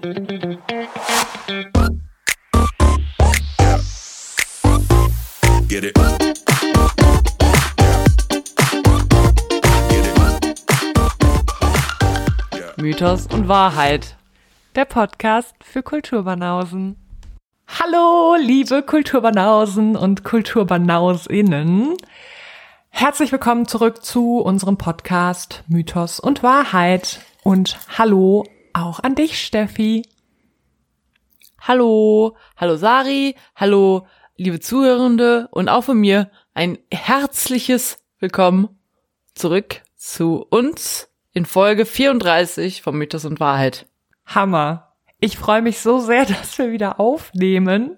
Get it. Mythos und Wahrheit. Der Podcast für Kulturbanausen. Hallo, liebe Kulturbanausen und Kulturbanausinnen. Herzlich willkommen zurück zu unserem Podcast Mythos und Wahrheit. Und hallo auch an dich, Steffi. Hallo, hallo Sari, hallo liebe Zuhörende und auch von mir ein herzliches Willkommen zurück zu uns in Folge 34 von Mythos und Wahrheit. Hammer. Ich freue mich so sehr, dass wir wieder aufnehmen.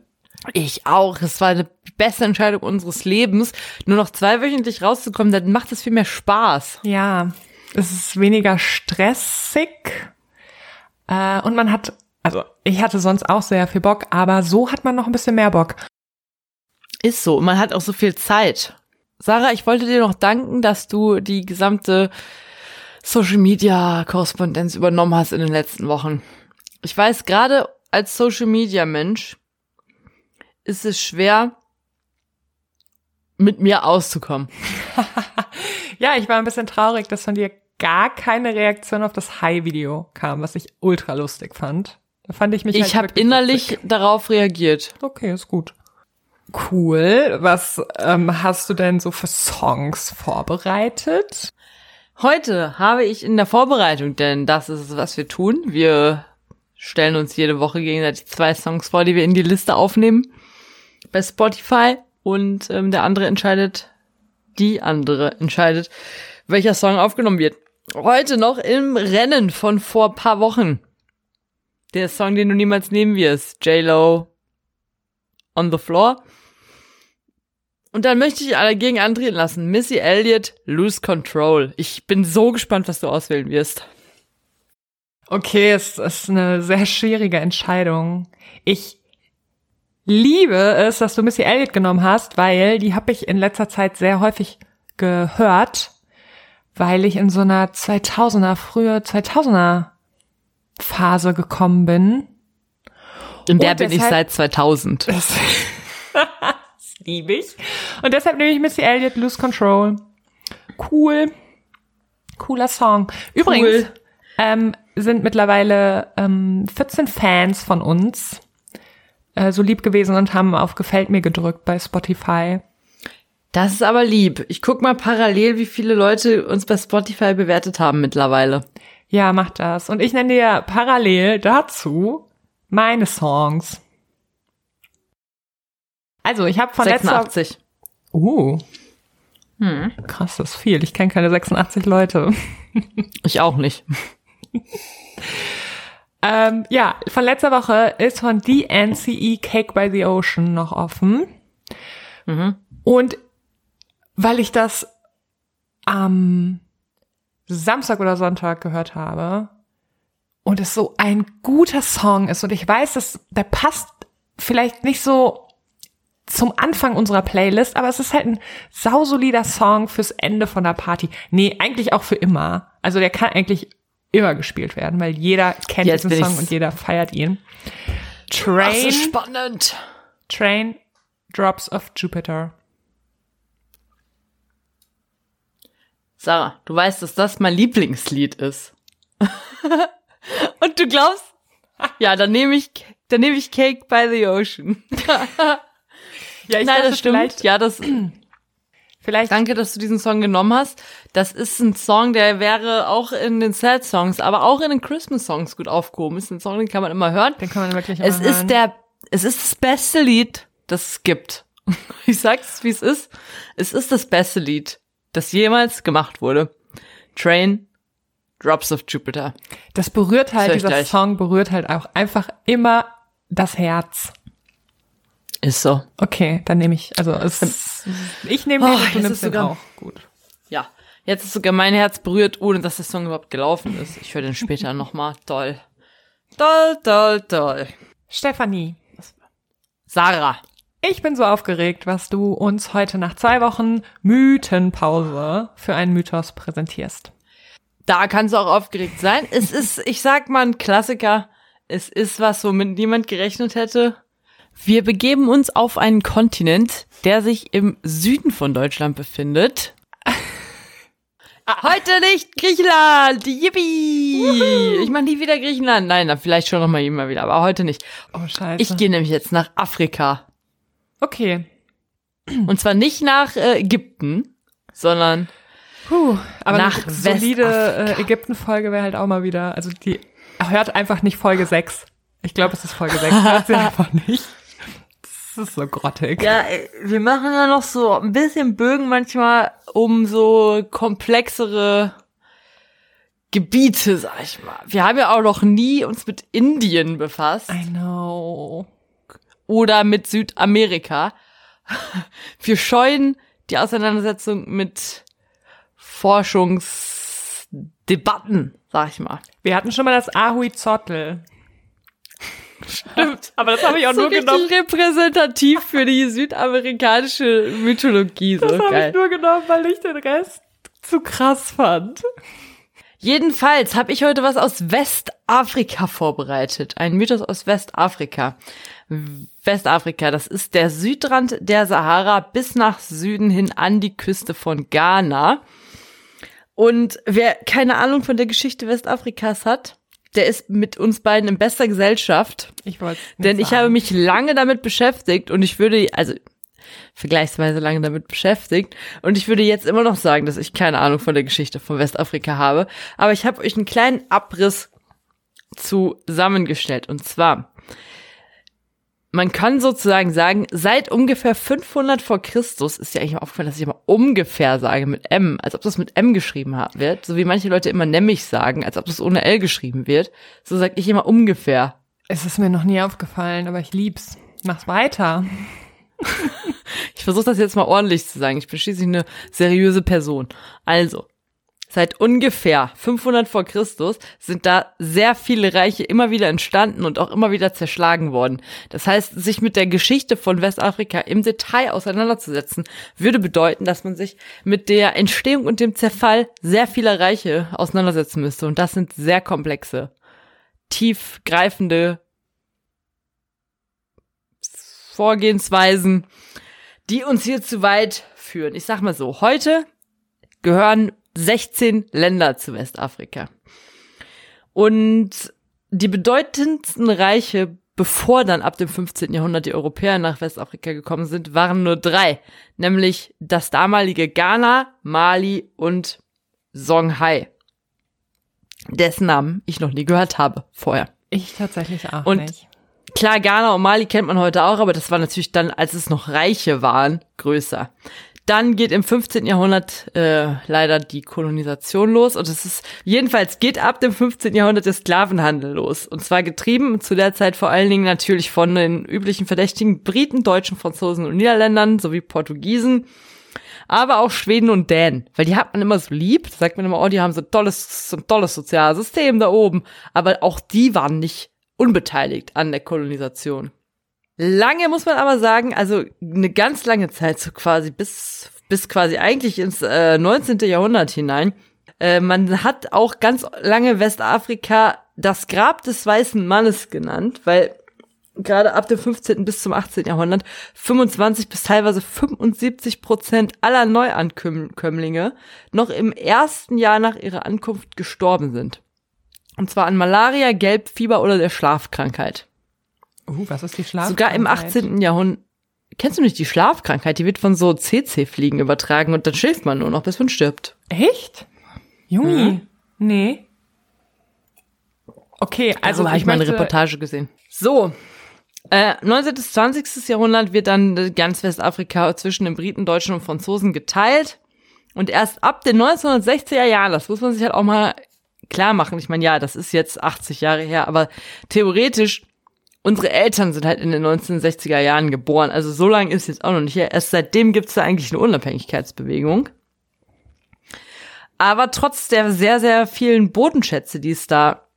Ich auch. Es war die beste Entscheidung unseres Lebens. Nur noch zweiwöchentlich rauszukommen, dann macht es viel mehr Spaß. Ja, es ist weniger stressig. Äh, und man hat, also ich hatte sonst auch sehr viel Bock, aber so hat man noch ein bisschen mehr Bock. Ist so. Und man hat auch so viel Zeit. Sarah, ich wollte dir noch danken, dass du die gesamte Social Media Korrespondenz übernommen hast in den letzten Wochen. Ich weiß, gerade als Social Media Mensch ist es schwer, mit mir auszukommen. Ja, ich war ein bisschen traurig, dass von dir gar keine Reaktion auf das High-Video kam, was ich ultra lustig fand. Da fand ich mich Ich halt habe innerlich lustig. darauf reagiert. Okay, ist gut. Cool. Was ähm, hast du denn so für Songs vorbereitet? Heute habe ich in der Vorbereitung, denn das ist es, was wir tun. Wir stellen uns jede Woche gegenseitig zwei Songs vor, die wir in die Liste aufnehmen bei Spotify und ähm, der andere entscheidet, die andere entscheidet, welcher Song aufgenommen wird. Heute noch im Rennen von vor paar Wochen. Der Song, den du niemals nehmen wirst. J-Lo on the floor. Und dann möchte ich alle gegen antreten lassen. Missy Elliott, Lose Control. Ich bin so gespannt, was du auswählen wirst. Okay, es ist eine sehr schwierige Entscheidung. Ich liebe es, dass du Missy Elliott genommen hast, weil die habe ich in letzter Zeit sehr häufig gehört, weil ich in so einer 2000er, frühe 2000er Phase gekommen bin. In der bin ich seit 2000. Das, das liebe ich. Und deshalb nehme ich Missy Elliott, Lose Control. Cool. Cooler Song. Übrigens Cool. ähm, sind mittlerweile ähm, 14 Fans von uns äh, so lieb gewesen und haben auf Gefällt mir gedrückt bei Spotify. Das ist aber lieb. Ich guck mal parallel, wie viele Leute uns bei Spotify bewertet haben mittlerweile. Ja, mach das. Und ich nenne dir parallel dazu meine Songs. Also, ich habe von letzter 86. Uh. Krass, das ist viel. Ich kenne keine 86 Leute. Ich auch nicht. Ähm, ja, von letzter Woche ist von DNCE Cake by the Ocean noch offen. Und weil ich das am Samstag oder Sonntag gehört habe und es so ein guter Song ist und ich weiß, dass der passt vielleicht nicht so zum Anfang unserer Playlist, aber es ist halt ein sausolider Song fürs Ende von der Party. Nee, eigentlich auch für immer. Also der kann eigentlich immer gespielt werden, weil jeder kennt Jetzt diesen Song und jeder feiert ihn. Das Train, ist spannend. Train Drops of Jupiter. Sarah, du weißt, dass das mein Lieblingslied ist. Und du glaubst? Ja, dann nehme ich, dann nehme ich Cake by the Ocean. Ja, ich Nein, dachte das stimmt. Ja, das, vielleicht danke, dass du diesen Song genommen hast. Das ist ein Song, der wäre auch in den Sad Songs, aber auch in den Christmas Songs gut aufgehoben. Ist ein Song, den kann man immer hören. den kann man wirklich Es immer hören. ist der, es ist das beste Lied, das es gibt. Ich sag's, wie es ist. Es ist das beste Lied, das jemals gemacht wurde. Train, Drops of Jupiter. Das berührt halt, ich dieser gleich. Song berührt halt auch einfach immer das Herz. Ist so. Okay, dann nehme ich, also es, ich nehme den Oh, du nimmst ist den sogar- auch. Gut. Ja. Jetzt ist sogar mein Herz berührt, ohne dass der Song überhaupt gelaufen ist. Ich höre den später nochmal. Toll. Toll, toll, toll. Stefanie, Sarah. Ich bin so aufgeregt, was du uns heute nach zwei Wochen Mythenpause für einen Mythos präsentierst. Da kannst du auch aufgeregt sein. Es ist, ich sag mal, ein Klassiker. Es ist was, womit niemand gerechnet hätte. Wir begeben uns auf einen Kontinent, der sich im Süden von Deutschland befindet. Heute nicht Griechenland! Yippie! Ich mache nie wieder Griechenland. Nein, dann vielleicht schon noch mal immer wieder, aber heute nicht. Oh, scheiße. Ich gehe nämlich jetzt nach Afrika. Okay. Und zwar nicht nach äh, Ägypten, sondern Puh, aber Nach eine solide äh, Ägypten-Folge wäre halt auch mal wieder. Also die hört einfach nicht Folge 6. Ich glaube, es ist Folge 6. Hört sie einfach nicht. Das ist so grottig. Ja, äh, wir machen ja noch so ein bisschen Bögen manchmal um so komplexere Gebiete, sag ich mal. Wir haben ja auch noch nie uns mit Indien befasst I know. Oder mit Südamerika. Wir scheuen die Auseinandersetzung mit Forschungsdebatten, sag ich mal. Wir hatten schon mal das Ahui-Zottel. Stimmt. Aber das habe ich auch so nur genommen. repräsentativ für die südamerikanische Mythologie. So Das habe ich nur genommen, weil ich den Rest zu krass fand. Jedenfalls habe ich heute was aus Westafrika vorbereitet. Ein Mythos aus Westafrika. Westafrika, das ist der Südrand der Sahara bis nach Süden hin an die Küste von Ghana. Und wer keine Ahnung von der Geschichte Westafrikas hat, der ist mit uns beiden in bester Gesellschaft. Ich wollte Denn ich habe mich lange damit beschäftigt und ich würde, also vergleichsweise lange damit beschäftigt und ich würde jetzt immer noch sagen, dass ich keine Ahnung von der Geschichte von Westafrika habe. Aber ich habe euch einen kleinen Abriss zusammengestellt und zwar man kann sozusagen sagen, seit ungefähr 500 vor Christus ist ja eigentlich mal aufgefallen, dass ich immer ungefähr sage mit M, als ob das mit M geschrieben wird, so wie manche Leute immer nämlich sagen, als ob das ohne L geschrieben wird. So sage ich immer ungefähr. Es ist mir noch nie aufgefallen, aber ich lieb's. Mach's weiter. Ich versuche das jetzt mal ordentlich zu sagen. Ich bin schließlich eine seriöse Person. Also, seit ungefähr 500 vor Christus sind da sehr viele Reiche immer wieder entstanden und auch immer wieder zerschlagen worden. Das heißt, sich mit der Geschichte von Westafrika im Detail auseinanderzusetzen, würde bedeuten, dass man sich mit der Entstehung und dem Zerfall sehr vieler Reiche auseinandersetzen müsste. Und das sind sehr komplexe, tiefgreifende Vorgehensweisen, die uns hier zu weit führen. Ich sag mal so, heute gehören 16 Länder zu Westafrika. Und die bedeutendsten Reiche, bevor dann ab dem 15. Jahrhundert die Europäer nach Westafrika gekommen sind, waren nur drei, nämlich das damalige Ghana, Mali und Songhai, dessen Namen ich noch nie gehört habe vorher. Ich tatsächlich auch Und nicht. Klar, Ghana und Mali kennt man heute auch, aber das war natürlich dann, als es noch Reiche waren, größer. Dann geht im 15. Jahrhundert äh, leider die Kolonisation los und es ist jedenfalls geht ab dem 15. Jahrhundert der Sklavenhandel los und zwar getrieben zu der Zeit vor allen Dingen natürlich von den üblichen Verdächtigen Briten, Deutschen, Franzosen und Niederländern sowie Portugiesen, aber auch Schweden und Dänen, weil die hat man immer so lieb, da sagt man immer, oh, die haben so ein tolles, so ein tolles Sozialsystem da oben, aber auch die waren nicht unbeteiligt an der Kolonisation. Lange muss man aber sagen, also eine ganz lange Zeit, so quasi bis, bis quasi eigentlich ins äh, 19. Jahrhundert hinein. Äh, man hat auch ganz lange Westafrika das Grab des weißen Mannes genannt, weil gerade ab dem 15. bis zum 18. Jahrhundert 25 bis teilweise 75 Prozent aller Neuankömmlinge noch im ersten Jahr nach ihrer Ankunft gestorben sind. Und zwar an Malaria, Gelbfieber oder der Schlafkrankheit. Uh, was ist die Schlaf? Sogar im 18. Jahrhundert. Kennst du nicht die Schlafkrankheit? Die wird von so CC-Fliegen übertragen und dann schläft man nur noch, bis man stirbt. Echt? Jungi? Nee. Okay, also Also habe ich mal eine möchte- Reportage gesehen. So. Äh, 19. bis 20. Jahrhundert wird dann ganz Westafrika zwischen den Briten, Deutschen und Franzosen geteilt. Und erst ab den 1960er Jahren, das muss man sich halt auch mal klar machen. Ich meine, ja, das ist jetzt 80 Jahre her, aber theoretisch, unsere Eltern sind halt in den 1960er Jahren geboren. Also so lange ist jetzt auch noch nicht her. Erst seitdem gibt's da eigentlich eine Unabhängigkeitsbewegung. Aber trotz der sehr, sehr vielen Bodenschätze, die es da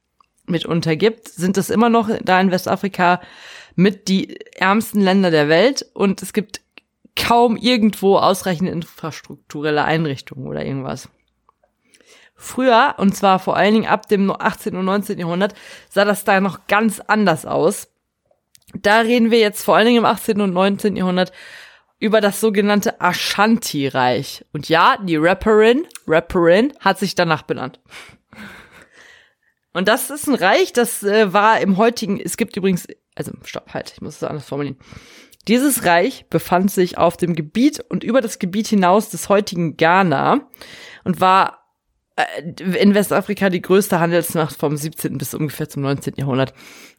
mitunter gibt, sind es immer noch da in Westafrika mit die ärmsten Länder der Welt und es gibt kaum irgendwo ausreichende infrastrukturelle Einrichtungen oder irgendwas. Früher, und zwar vor allen Dingen ab dem 18. und 19. Jahrhundert, sah das da noch ganz anders aus. Da reden wir jetzt vor allen Dingen im 18. und 19. Jahrhundert über das sogenannte Ashanti-Reich. Und ja, die Rapperin, Rapperin hat sich danach benannt. Und das ist ein Reich, das äh, war im heutigen, es gibt übrigens, also stopp, halt, ich muss es anders formulieren. Dieses Reich befand sich auf dem Gebiet und über das Gebiet hinaus des heutigen Ghana und war äh, in Westafrika die größte Handelsmacht vom 17. bis ungefähr zum 19. Jahrhundert.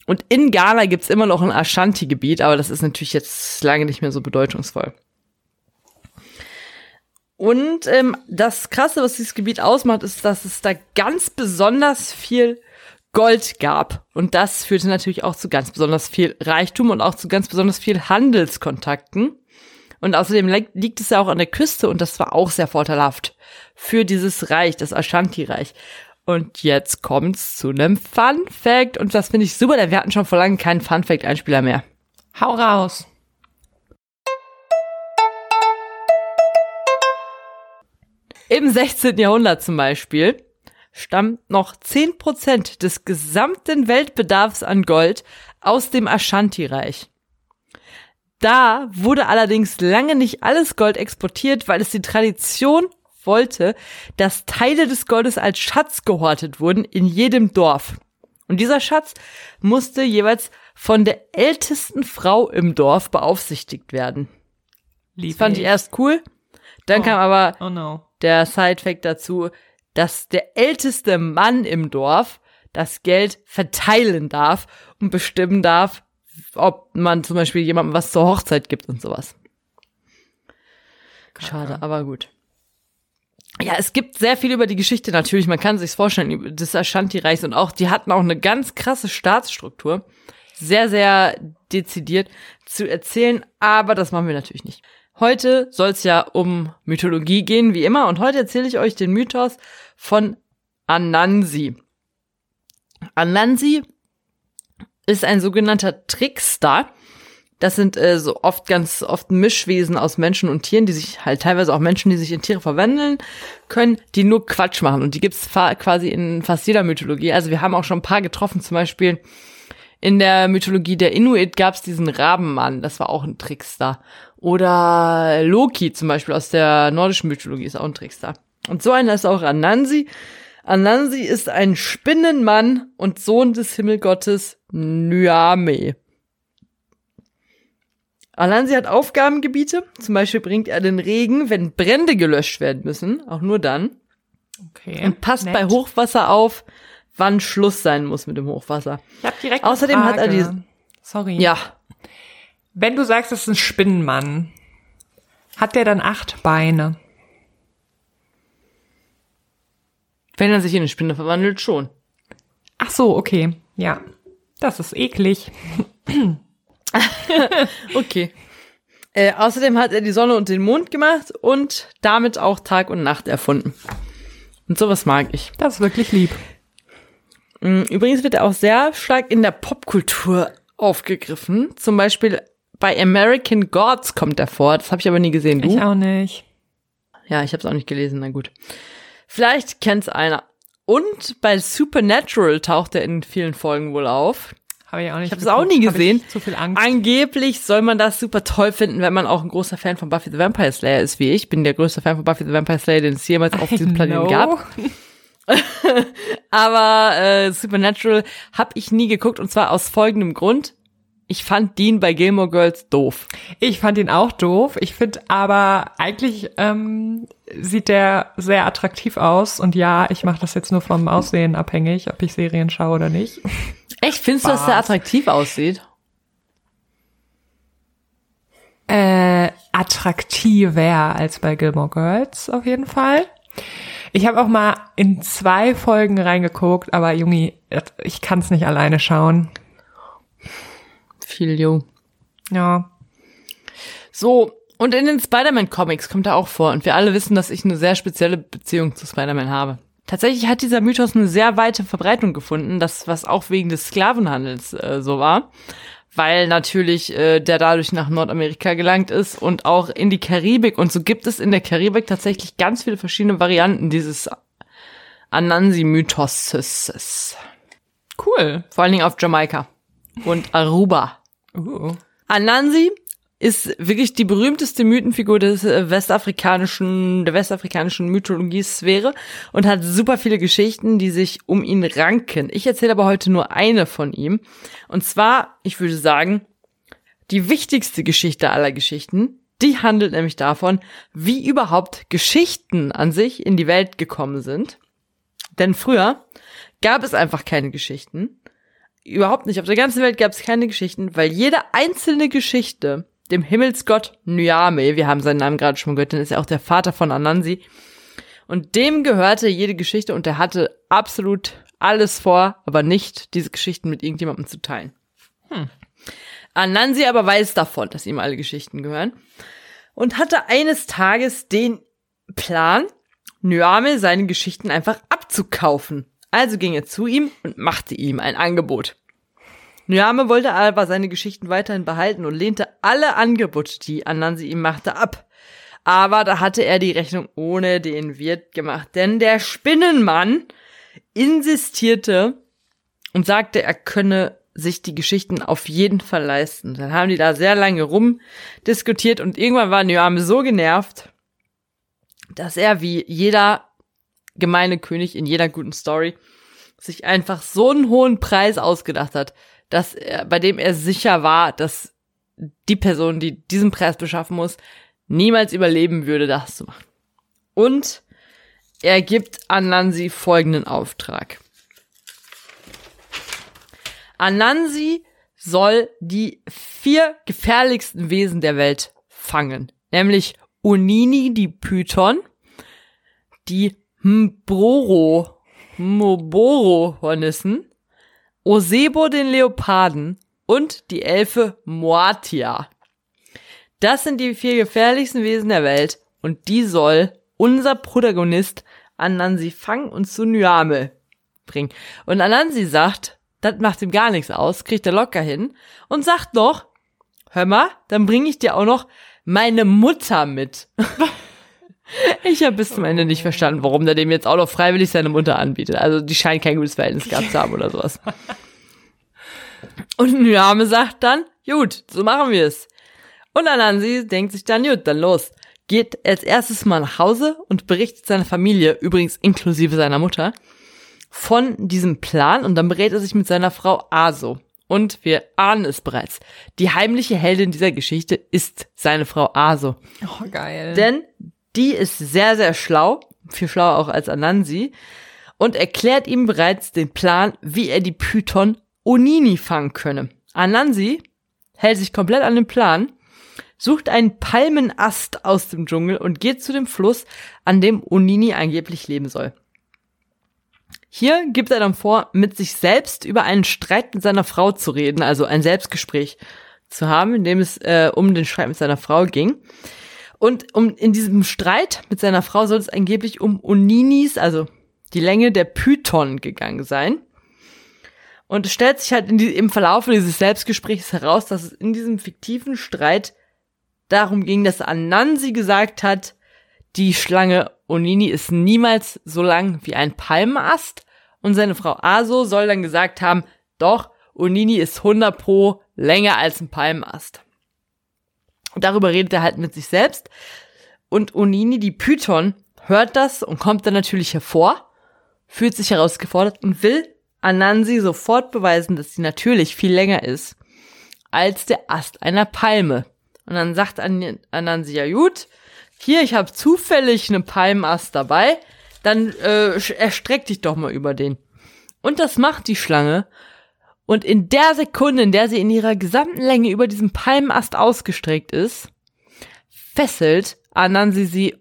Und in Ghana gibt's immer noch ein Ashanti-Gebiet, aber das ist natürlich jetzt lange nicht mehr so bedeutungsvoll. Und ähm, das Krasse, was dieses Gebiet ausmacht, ist, dass es da ganz besonders viel Gold gab. Und das führte natürlich auch zu ganz besonders viel Reichtum und auch zu ganz besonders viel Handelskontakten. Und außerdem liegt es ja auch an der Küste und das war auch sehr vorteilhaft für dieses Reich, das Ashanti-Reich. Und jetzt kommt's zu einem Fun Fact und das finde ich super, denn wir hatten schon vor langem keinen Fun Fact Einspieler mehr. Hau raus. Im 16. Jahrhundert zum Beispiel stammt noch 10% des gesamten Weltbedarfs an Gold aus dem Ashanti-Reich. Da wurde allerdings lange nicht alles Gold exportiert, weil es die Tradition wollte, dass Teile des Goldes als Schatz gehortet wurden in jedem Dorf. Und dieser Schatz musste jeweils von der ältesten Frau im Dorf beaufsichtigt werden. Lieb Das fand ich erst cool. Dann Oh. kam aber Oh no. der Sidefact dazu, dass der älteste Mann im Dorf das Geld verteilen darf und bestimmen darf, ob man zum Beispiel jemandem was zur Hochzeit gibt und sowas. Schade, aber gut. Ja, es gibt sehr viel über die Geschichte natürlich. Man kann sich's vorstellen des Ashanti-Reichs und auch die hatten auch eine ganz krasse Staatsstruktur, sehr sehr dezidiert zu erzählen. Aber das machen wir natürlich nicht. Heute soll's ja um Mythologie gehen, wie immer. Und heute erzähle ich euch den Mythos von Anansi. Anansi ist ein sogenannter Trickster. Das sind äh, so oft ganz oft Mischwesen aus Menschen und Tieren, die sich halt teilweise auch Menschen, die sich in Tiere verwandeln können, die nur Quatsch machen. Und die gibt's quasi in fast jeder Mythologie. Also wir haben auch schon ein paar getroffen, zum Beispiel in der Mythologie der Inuit gab's diesen Rabenmann, das war auch ein Trickster. Oder Loki zum Beispiel aus der nordischen Mythologie ist auch ein Trickster. Und so einer ist auch Anansi. Anansi ist ein Spinnenmann und Sohn des Himmelgottes Nyame. Anansi hat Aufgabengebiete. Zum Beispiel bringt er den Regen, wenn Brände gelöscht werden müssen. Auch nur dann. Okay. Und passt nett. bei Hochwasser auf, wann Schluss sein muss mit dem Hochwasser. Ich hab direkt Außerdem hat er Frage. die- Sorry. Ja, Wenn du sagst, es ist ein Spinnenmann, hat der dann acht Beine? wenn er sich in eine Spinne verwandelt, schon. Ach so, okay. Ja. Das ist eklig. Okay. Äh, außerdem hat er die Sonne und den Mond gemacht und damit auch Tag und Nacht erfunden. Und sowas mag ich. Das ist wirklich lieb. Mm, Übrigens wird er auch sehr stark in der Popkultur aufgegriffen. Zum Beispiel bei American Gods kommt er vor. Das habe ich aber nie gesehen. Du? Ich auch nicht. Ja, ich habe es auch nicht gelesen. Na gut. Vielleicht kennt's einer. Und bei Supernatural taucht er in vielen Folgen wohl auf. Habe ich auch nicht. Ich habe es auch nie gesehen. Zu viel Angst. Angeblich soll man das super toll finden, wenn man auch ein großer Fan von Buffy the Vampire Slayer ist, wie ich. Ich bin der größte Fan von Buffy the Vampire Slayer, den es jemals auf diesem Planeten gab. Aber äh, Supernatural habe ich nie geguckt und zwar aus folgendem Grund. Ich fand Dean bei Gilmore Girls doof. Ich fand ihn auch doof. Ich finde aber eigentlich ähm, sieht der sehr attraktiv aus. Und ja, ich mache das jetzt nur vom Aussehen abhängig, ob ich Serien schaue oder nicht. Echt, findest du, dass der attraktiv aussieht? Äh, attraktiver als bei Gilmore Girls auf jeden Fall. Ich habe auch mal in zwei Folgen reingeguckt, aber Jungi, ich kann es nicht alleine schauen. Viel jung. Ja. So, und in den Spider-Man-Comics kommt er auch vor. Und wir alle wissen, dass ich eine sehr spezielle Beziehung zu Spider-Man habe. Tatsächlich hat dieser Mythos eine sehr weite Verbreitung gefunden, das was auch wegen des Sklavenhandels äh, so war, weil natürlich äh, der dadurch nach Nordamerika gelangt ist und auch in die Karibik. Und so gibt es in der Karibik tatsächlich ganz viele verschiedene Varianten dieses Anansi-Mythos. Cool. Vor allen Dingen auf Jamaika und Aruba. Uh. Anansi ist wirklich die berühmteste Mythenfigur des äh, westafrikanischen, der westafrikanischen Mythologie-Sphäre und hat super viele Geschichten, die sich um ihn ranken. Ich erzähle aber heute nur eine von ihm. Und zwar, ich würde sagen, die wichtigste Geschichte aller Geschichten. Die handelt nämlich davon, wie überhaupt Geschichten an sich in die Welt gekommen sind. Denn früher gab es einfach keine Geschichten. Überhaupt nicht. Auf der ganzen Welt gab es keine Geschichten, weil jede einzelne Geschichte dem Himmelsgott Nyame, wir haben seinen Namen gerade schon gehört, denn ist ja auch der Vater von Anansi, und dem gehörte jede Geschichte und er hatte absolut alles vor, aber nicht diese Geschichten mit irgendjemandem zu teilen. Hm. Anansi aber weiß davon, dass ihm alle Geschichten gehören und hatte eines Tages den Plan, Nyame seine Geschichten einfach abzukaufen. Also ging er zu ihm und machte ihm ein Angebot. Nyame wollte aber seine Geschichten weiterhin behalten und lehnte alle Angebote, die Anansi ihm machte, ab. Aber da hatte er die Rechnung ohne den Wirt gemacht, denn der Spinnenmann insistierte und sagte, er könne sich die Geschichten auf jeden Fall leisten. Dann haben die da sehr lange rumdiskutiert und irgendwann war Nyame so genervt, dass er wie jeder gemeine König in jeder guten Story sich einfach so einen hohen Preis ausgedacht hat, dass er, bei dem er sicher war, dass die Person, die diesen Preis beschaffen muss, niemals überleben würde, das zu machen. Und er gibt Anansi folgenden Auftrag. Anansi soll die vier gefährlichsten Wesen der Welt fangen, nämlich Unini, die Python, die Mbroro, Moboro-Hornissen, Osebo den Leoparden und die Elfe Moatia. Das sind die vier gefährlichsten Wesen der Welt und die soll unser Protagonist Anansi fangen und zu Nyame bringen. Und Anansi sagt, das macht ihm gar nichts aus, kriegt er locker hin und sagt noch, hör mal, dann bringe ich dir auch noch meine Mutter mit. Ich habe bis zum Ende nicht verstanden, warum der dem jetzt auch noch freiwillig seine Mutter anbietet. Also die scheint kein gutes Verhältnis gehabt zu haben oder sowas. Und Nyame sagt dann, gut, so machen wir es. Und Anansi denkt sich dann, gut, dann los. Geht als erstes mal nach Hause und berichtet seiner Familie, übrigens inklusive seiner Mutter, von diesem Plan und dann berät er sich mit seiner Frau Aso. Und wir ahnen es bereits. Die heimliche Heldin dieser Geschichte ist seine Frau Aso. Oh, geil. Denn die ist sehr, sehr schlau, viel schlauer auch als Anansi, und erklärt ihm bereits den Plan, wie er die Python Onini fangen könne. Anansi hält sich komplett an den Plan, sucht einen Palmenast aus dem Dschungel und geht zu dem Fluss, an dem Onini angeblich leben soll. Hier gibt er dann vor, mit sich selbst über einen Streit mit seiner Frau zu reden, also ein Selbstgespräch zu haben, in dem es äh, um den Streit mit seiner Frau ging. Und um in diesem Streit mit seiner Frau soll es angeblich um Oninis, also die Länge der Python gegangen sein. Und es stellt sich halt die, im Verlauf dieses Selbstgesprächs heraus, dass es in diesem fiktiven Streit darum ging, dass Anansi gesagt hat, die Schlange Onini ist niemals so lang wie ein Palmenast. Und seine Frau Aso soll dann gesagt haben, doch, Onini ist 100 pro länger als ein Palmenast. Darüber redet er halt mit sich selbst. Und Onini, die Python, hört das und kommt dann natürlich hervor, fühlt sich herausgefordert und will Anansi sofort beweisen, dass sie natürlich viel länger ist als der Ast einer Palme. Und dann sagt An Anansi, ja gut, hier, ich habe zufällig einen Palmenast dabei, dann äh, erstreck dich doch mal über den. Und das macht die Schlange und in der Sekunde, in der sie in ihrer gesamten Länge über diesem Palmenast ausgestreckt ist, fesselt Anansi sie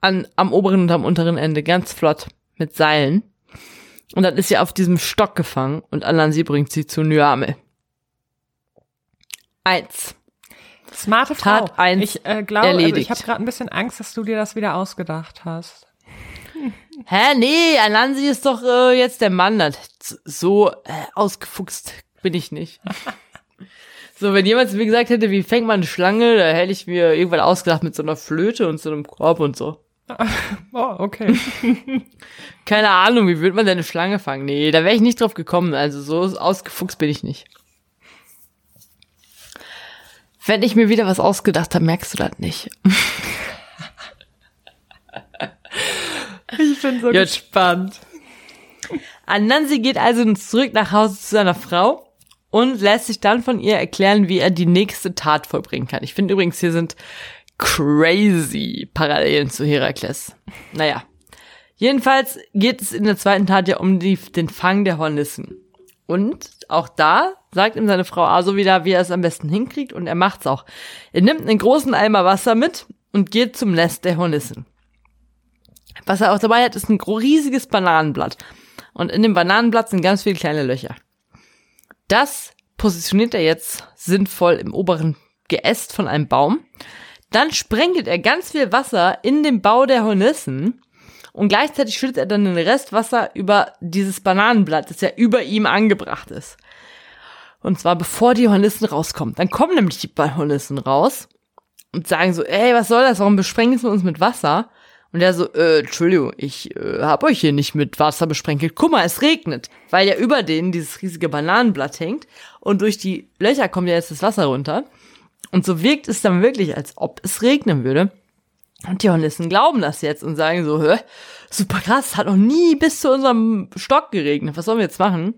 an, am oberen und am unteren Ende ganz flott mit Seilen. Und dann ist sie auf diesem Stock gefangen und Anansi bringt sie zu Nyame. Eins. Smarte Frau. Tat eins ich äh, glaube, also erledigt. ich habe gerade ein bisschen Angst, dass du dir das wieder ausgedacht hast. Hä, nee, Anansi ist doch äh, jetzt der Mann. So äh, ausgefuchst bin ich nicht. so, wenn jemand zu mir gesagt hätte, wie fängt man eine Schlange, da hätte ich mir irgendwann ausgedacht mit so einer Flöte und so einem Korb und so. Oh, okay. Keine Ahnung, wie würde man denn eine Schlange fangen? Nee, da wäre ich nicht drauf gekommen. Also so ausgefuchst bin ich nicht. Wenn ich mir wieder was ausgedacht habe, merkst du das nicht. Ich bin so Ja. gespannt. Anansi geht also zurück nach Hause zu seiner Frau und lässt sich dann von ihr erklären, wie er die nächste Tat vollbringen kann. Ich finde übrigens, hier sind crazy Parallelen zu Herakles. Naja. Jedenfalls geht es in der zweiten Tat ja um die, den Fang der Hornissen. Und auch da sagt ihm seine Frau Aso wieder, wie er es am besten hinkriegt und er macht's auch. Er nimmt einen großen Eimer Wasser mit und geht zum Nest der Hornissen. Was er auch dabei hat, ist ein riesiges Bananenblatt. Und in dem Bananenblatt sind ganz viele kleine Löcher. Das positioniert er jetzt sinnvoll im oberen Geäst von einem Baum. Dann sprenkelt er ganz viel Wasser in den Bau der Hornissen und gleichzeitig schüttet er dann den Rest Wasser über dieses Bananenblatt, das ja über ihm angebracht ist. Und zwar bevor die Hornissen rauskommen. Dann kommen nämlich die Hornissen raus und sagen so, ey, was soll das? Warum besprenkelst du uns mit Wasser? Und er so, äh, Entschuldigung, ich äh, hab euch hier nicht mit Wasser besprenkelt. Guck mal, es regnet, weil ja über denen dieses riesige Bananenblatt hängt und durch die Löcher kommt ja jetzt das Wasser runter. Und so wirkt es dann wirklich, als ob es regnen würde. Und die Hornissen glauben das jetzt und sagen so, hä, super krass, hat noch nie bis zu unserem Stock geregnet. Was sollen wir jetzt machen?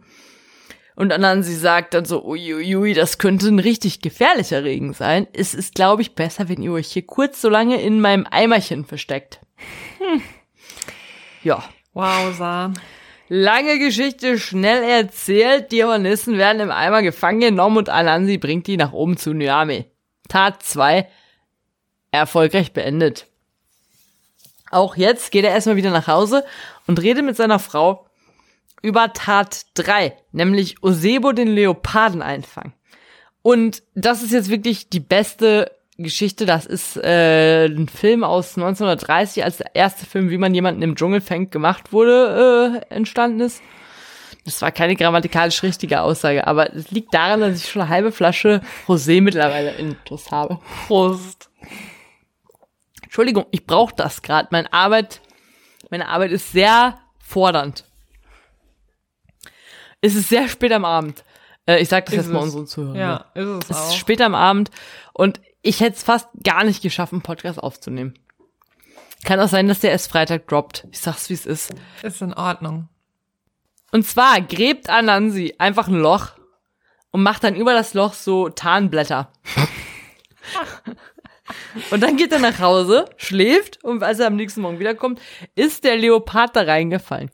Und Anansi sagt dann so, uiuiui, das könnte ein richtig gefährlicher Regen sein. Es ist, glaube ich, besser, wenn ihr euch hier kurz so lange in meinem Eimerchen versteckt. Ja. Wowza. Lange Geschichte, schnell erzählt. Die Hornissen werden im Eimer gefangen genommen und Anansi bringt die nach oben zu Nyame. Tat 2 erfolgreich beendet. Auch jetzt geht er erstmal wieder nach Hause und redet mit seiner Frau über Tat 3, nämlich Osebo den Leoparden einfangen. Und das ist jetzt wirklich die beste Geschichte. Das ist äh, ein Film aus 1930, als der erste Film, wie man jemanden im Dschungel fängt, gemacht wurde, äh, entstanden ist. Das war keine grammatikalisch richtige Aussage, aber es liegt daran, dass ich schon eine halbe Flasche Rosé mittlerweile in Tuss habe. Prost. Entschuldigung, ich brauche das gerade. Meine Arbeit, meine Arbeit ist sehr fordernd. Es ist sehr spät am Abend. Äh, ich sag das Ist jetzt mal unseren Zuhörern. Ja, ist es Es auch. ist spät am Abend und ich hätte es fast gar nicht geschafft, einen Podcast aufzunehmen. Kann auch sein, dass der erst Freitag droppt. Ich sag's, wie es ist. Ist in Ordnung. Und zwar gräbt Anansi einfach ein Loch und macht dann über das Loch so Tarnblätter. und dann geht er nach Hause, schläft und als er am nächsten Morgen wiederkommt, ist der Leopard da reingefallen.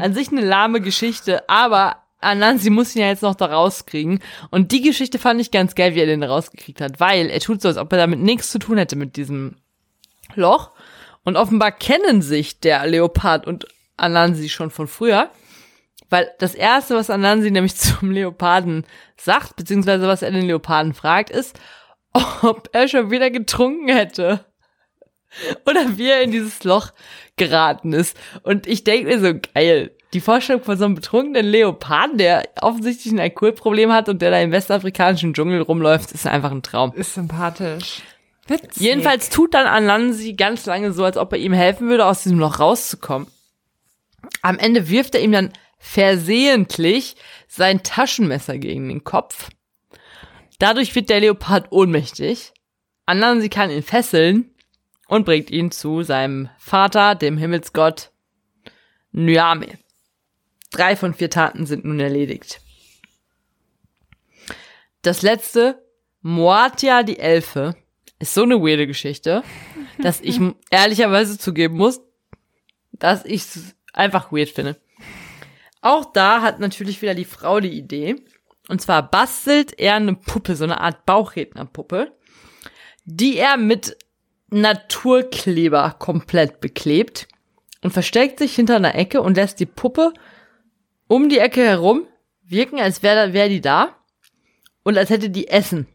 An sich eine lahme Geschichte, aber Anansi muss ihn ja jetzt noch da rauskriegen. Und die Geschichte fand ich ganz geil, wie er den rausgekriegt hat, weil er tut so, als ob er damit nichts zu tun hätte mit diesem Loch. Und offenbar kennen sich der Leopard und Anansi schon von früher. Weil das erste, was Anansi nämlich zum Leoparden sagt, beziehungsweise was er den Leoparden fragt, ist, ob er schon wieder getrunken hätte. Oder wie er in dieses Loch geraten ist. Und ich denke mir so, geil. Die Vorstellung von so einem betrunkenen Leoparden, der offensichtlich ein Alkoholproblem hat und der da im westafrikanischen Dschungel rumläuft, ist einfach ein Traum. Ist sympathisch. Witzig. Jedenfalls tut dann Anansi ganz lange so, als ob er ihm helfen würde, aus diesem Loch rauszukommen. Am Ende wirft er ihm dann versehentlich sein Taschenmesser gegen den Kopf. Dadurch wird der Leopard ohnmächtig. Anansi kann ihn fesseln und bringt ihn zu seinem Vater, dem Himmelsgott Nyame. Drei von vier Taten sind nun erledigt. Das letzte, Moatia die Elfe, ist so eine weirde Geschichte, dass ich ehrlicherweise zugeben muss, dass ich es einfach weird finde. Auch da hat natürlich wieder die Frau die Idee. Und zwar bastelt er eine Puppe, so eine Art Bauchrednerpuppe, die er mit Naturkleber komplett beklebt und versteckt sich hinter einer Ecke und lässt die Puppe um die Ecke herum wirken, als wäre wär die da und als hätte die Essen.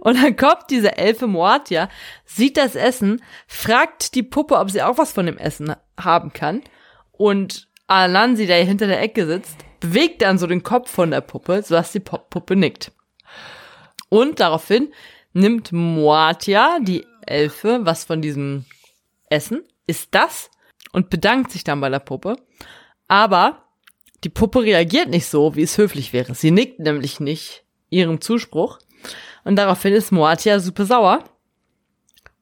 Und dann kommt diese Elfe Moatia, sieht das Essen, fragt die Puppe, ob sie auch was von dem Essen haben kann. Und Anansi, der hinter der Ecke sitzt, bewegt dann so den Kopf von der Puppe, sodass die Puppe nickt. Und daraufhin nimmt Moatia, die Elfe, was von diesem essen, isst das und bedankt sich dann bei der Puppe. Aber die Puppe reagiert nicht so, wie es höflich wäre. Sie nickt nämlich nicht ihrem Zuspruch. Und daraufhin ist Moatia super sauer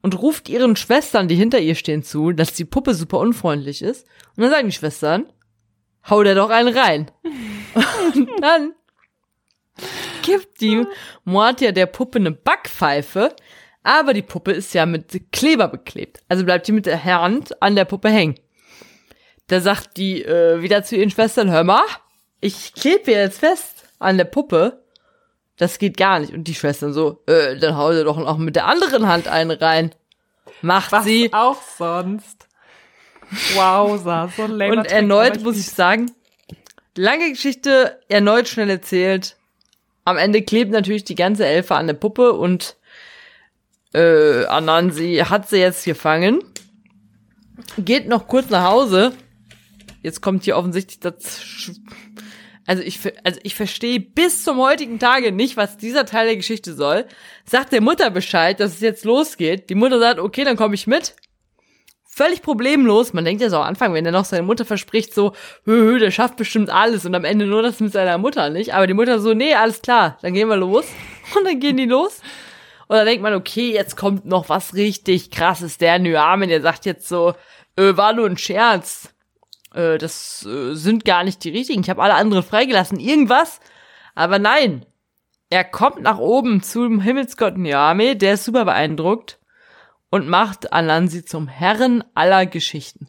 und ruft ihren Schwestern, die hinter ihr stehen, zu, dass die Puppe super unfreundlich ist. Und dann sagen die Schwestern, hau der doch einen rein. und dann gibt die Moatia der Puppe eine Backpfeife, aber die Puppe ist ja mit Kleber beklebt. Also bleibt die mit der Hand an der Puppe hängen. Da sagt die äh, wieder zu ihren Schwestern, hör mal, ich klebe jetzt fest an der Puppe. Das geht gar nicht. Und die Schwestern so, äh, dann hau dir doch noch mit der anderen Hand einen rein. Macht Was sie. auch sonst. Wow, so lamer Und erneut muss ich sagen, lange Geschichte, erneut schnell erzählt. Am Ende klebt natürlich die ganze Elfe an der Puppe und äh, Anansi hat sie jetzt gefangen. Geht noch kurz nach Hause. Jetzt kommt hier offensichtlich das. Sch- Also ich, also ich verstehe bis zum heutigen Tage nicht, was dieser Teil der Geschichte soll. Sagt der Mutter Bescheid, dass es jetzt losgeht. Die Mutter sagt, okay, dann komme ich mit völlig problemlos. Man denkt ja so am Anfang, wenn er noch seine Mutter verspricht, so, hö, hö, der schafft bestimmt alles und am Ende nur das mit seiner Mutter nicht. Aber die Mutter so, nee, alles klar, dann gehen wir los. Und dann gehen die los. Und dann denkt man, okay, jetzt kommt noch was richtig krasses. Der Nyamen, der sagt jetzt so, äh, war nur ein Scherz. Äh, das äh, sind gar nicht die richtigen. Ich habe alle anderen freigelassen. Irgendwas. Aber nein. Er kommt nach oben zum Himmelsgott Nyame, der ist super beeindruckt und macht Anansi zum Herren aller Geschichten.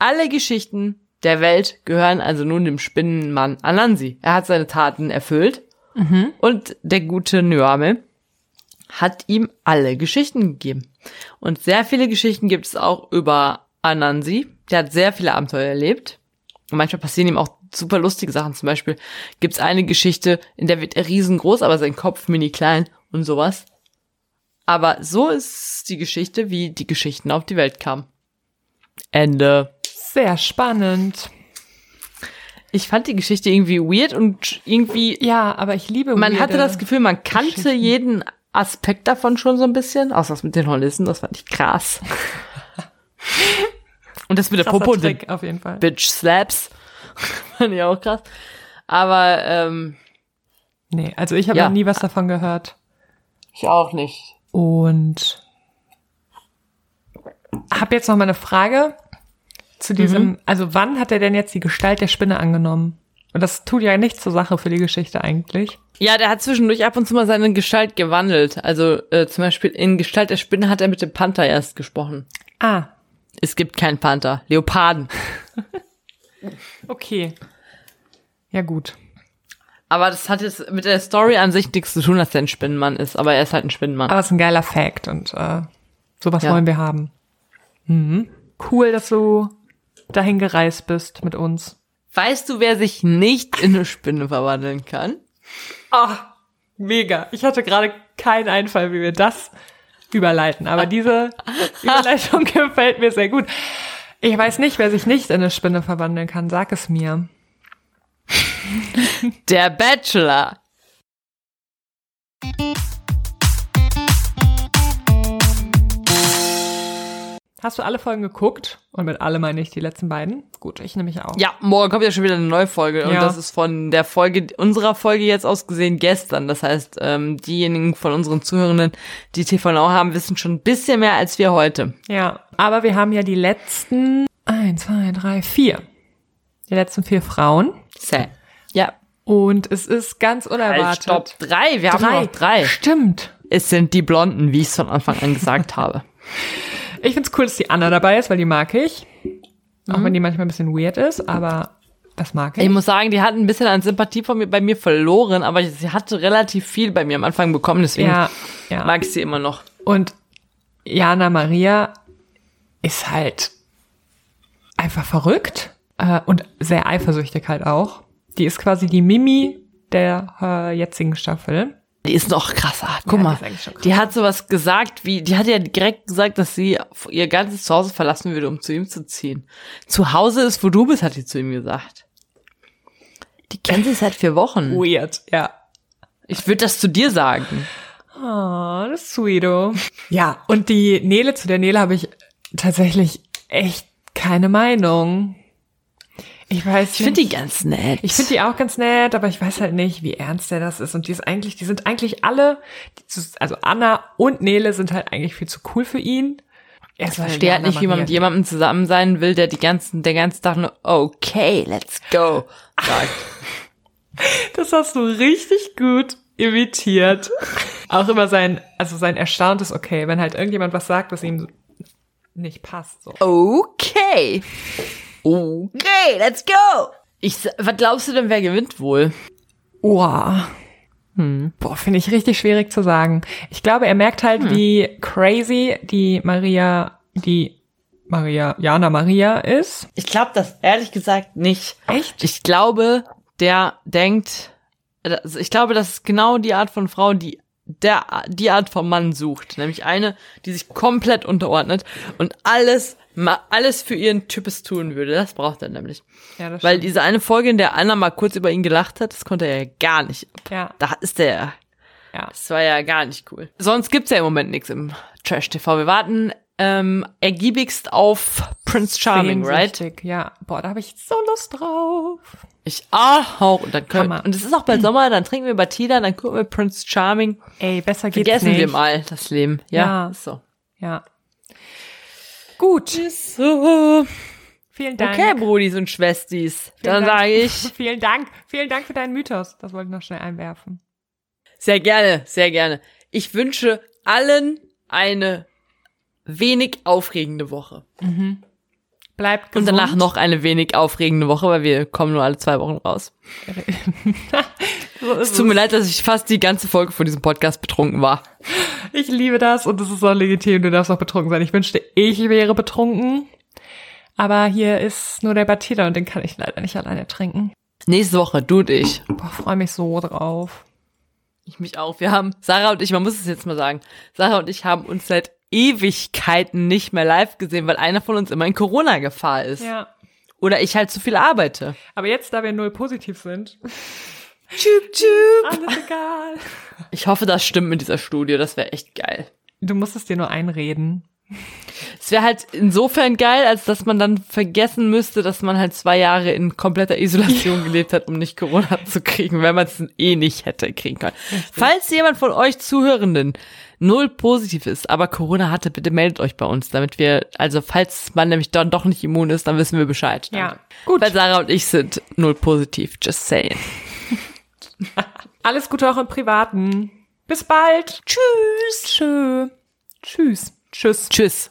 Alle Geschichten der Welt gehören also nun dem Spinnenmann Anansi. Er hat seine Taten erfüllt und der gute Nyame hat ihm alle Geschichten gegeben. Und sehr viele Geschichten gibt es auch über Anansi. Der hat sehr viele Abenteuer erlebt. Und manchmal passieren ihm auch super lustige Sachen. Zum Beispiel gibt es eine Geschichte, in der wird er riesengroß, aber sein Kopf mini klein und sowas. Aber so ist die Geschichte, wie die Geschichten auf die Welt kamen. Ende. Sehr spannend. Ich fand die Geschichte irgendwie weird und irgendwie, Ja, aber ich liebe man hatte das Gefühl, man kannte jeden Aspekt davon schon so ein bisschen. Außer das mit den Hornissen, das fand ich krass. Und das mit der Popo und den auf jeden Fall. Bitch Slaps. fand ich auch krass. Aber, ähm, Nee, also ich habe Ja. noch nie was davon gehört. ich auch nicht. Und habe jetzt noch mal eine Frage zu diesem, Mhm. also wann hat er denn jetzt die Gestalt der Spinne angenommen? Und das tut ja nichts zur Sache für die Geschichte eigentlich. Ja, der hat zwischendurch ab und zu mal seine Gestalt gewandelt. Also äh, zum Beispiel in Gestalt der Spinne hat er mit dem Panther erst gesprochen. Ah, Es gibt keinen Panther. Leoparden. okay. Ja gut. Aber das hat jetzt mit der Story an sich nichts zu tun, dass er ein Spinnenmann ist. Aber er ist halt ein Spinnenmann. Aber es ist ein geiler Fact und äh, sowas Ja. wollen wir haben. Mhm. Cool, dass du dahin gereist bist mit uns. Weißt du, wer sich nicht in eine Spinne verwandeln kann? Ah, mega. Ich hatte gerade keinen Einfall, wie wir das überleiten, aber diese Überleitung gefällt mir sehr gut. Ich weiß nicht, wer sich nicht in eine Spinne verwandeln kann. Sag es mir. Der Bachelor. Hast du alle Folgen geguckt? Und mit alle meine ich die letzten beiden. Gut, ich nehme mich auch. Ja, morgen kommt ja schon wieder eine neue Folge. Und Ja. das ist von der Folge, unserer Folge jetzt aus gesehen gestern. Das heißt, ähm, diejenigen von unseren Zuhörenden, die TV Now haben, wissen schon ein bisschen mehr als wir heute. Ja, aber wir haben ja die letzten eins, zwei, drei, vier. Die letzten vier Frauen. Sad. Ja. Und es ist ganz Halt, unerwartet. stopp. Drei. Wir haben noch drei. Stimmt. Es sind die Blonden, wie ich es von Anfang an gesagt habe. Ich find's cool, dass die Anna dabei ist, weil die mag ich. Auch wenn die manchmal ein bisschen weird ist, aber das mag ich. Ich muss sagen, die hat ein bisschen an Sympathie von mir, bei mir verloren, aber sie hatte relativ viel bei mir am Anfang bekommen, deswegen ja, ja. mag ich sie immer noch. Und Jana Maria ist halt einfach verrückt äh, und sehr eifersüchtig halt auch. Die ist quasi die Mimi der äh, jetzigen Staffel. Die ist noch krasser. Guck Ja, die mal, krass. die hat sowas gesagt, wie, die hat ja direkt gesagt, dass sie ihr ganzes Zuhause verlassen würde, um zu ihm zu ziehen. Zu Hause ist, wo du bist, hat die zu ihm gesagt. Die kennt sie seit vier Wochen. Weird, ja. Ich würde das zu dir sagen. Oh, das ist sweeto. Ja, und die Nele, zu der Nele habe ich tatsächlich echt keine Meinung. Ich weiß Ich finde die ganz nett. Ich finde die auch ganz nett, aber ich weiß halt nicht, wie ernst der das ist. Und die ist eigentlich, die sind eigentlich alle, also Anna und Nele sind halt eigentlich viel zu cool für ihn. Er ich verstehe halt nicht, wie man mit jemandem zusammen sein will, der die ganzen, der ganze Tag nur, okay, let's go, sagt. Das hast du richtig gut imitiert. Auch immer sein, also sein erstauntes Okay, wenn halt irgendjemand was sagt, was ihm nicht passt. So. Okay. Okay, let's go. Ich, was glaubst du denn, wer gewinnt wohl? Boah. Hm. Boah, finde ich richtig schwierig zu sagen. Ich glaube, er merkt halt, hm. wie crazy die Maria, die Maria, Jana Maria ist. Ich glaube das ehrlich gesagt nicht. Echt? Ich glaube, der denkt, also ich glaube, das ist genau die Art von Frau, die der, die Art von Mann sucht. Nämlich eine, die sich komplett unterordnet und alles alles für ihren Types tun würde. Das braucht er nämlich. Ja, das Weil stimmt. diese eine Folge, in der Anna mal kurz über ihn gelacht hat, das konnte er ja gar nicht. Ja. Da ist der. Ja. Das war ja gar nicht cool. Sonst gibt's ja im Moment nichts im Trash TV. Wir warten ähm, ergiebigst auf Prince Charming, right? Ja. Boah, da habe ich so Lust drauf. Ich auch. Und dann können und es ist auch bald Sommer, dann trinken wir Batida, dann gucken wir Prince Charming. Ey, besser geht's Vergessen nicht. wir mal das Leben. Ja, Ja. so. Ja. Gut. So. Vielen Dank. Okay, Brudis und Schwestis. Vielen Dann sage ich Vielen Dank. Vielen Dank für deinen Mythos. Das wollte ich noch schnell einwerfen. sehr gerne, sehr gerne. Ich wünsche allen eine wenig aufregende Woche. Bleibt Und gesund. danach noch eine wenig aufregende Woche, weil wir kommen nur alle zwei Wochen raus. So Es tut mir leid, dass ich fast die ganze Folge von diesem Podcast betrunken war. Ich liebe das und es ist auch legitim. Du darfst auch betrunken sein. Ich wünschte, ich wäre betrunken. Aber hier ist nur der Batida und den kann ich leider nicht alleine trinken. Nächste Woche, du und ich. Boah, freue mich so drauf. Ich mich auch. Wir haben, Sarah und ich, man muss es jetzt mal sagen, Sarah und ich haben uns seit Ewigkeiten nicht mehr live gesehen, weil einer von uns immer in Corona-Gefahr ist. Ja. Oder ich halt zu viel arbeite. Aber jetzt, da wir null positiv sind, Tschüp, tschüp. alles egal. Ich hoffe, das stimmt mit dieser Studie. Das wäre echt geil. Du musst es dir nur einreden. Es wäre halt insofern geil, als dass man dann vergessen müsste, dass man halt zwei Jahre in kompletter Isolation gelebt hat, um nicht Corona zu kriegen, wenn man es eh nicht hätte kriegen können. Falls jemand von euch Zuhörenden null positiv ist, aber Corona hatte, bitte meldet euch bei uns, damit wir, also falls man nämlich dann doch nicht immun ist, dann wissen wir Bescheid. Ja, gut. Weil Sarah und ich sind null positiv, just saying. Alles Gute auch im Privaten. Bis bald. Tschüss. Tschö. Tschüss. Tschüss. Tschüss.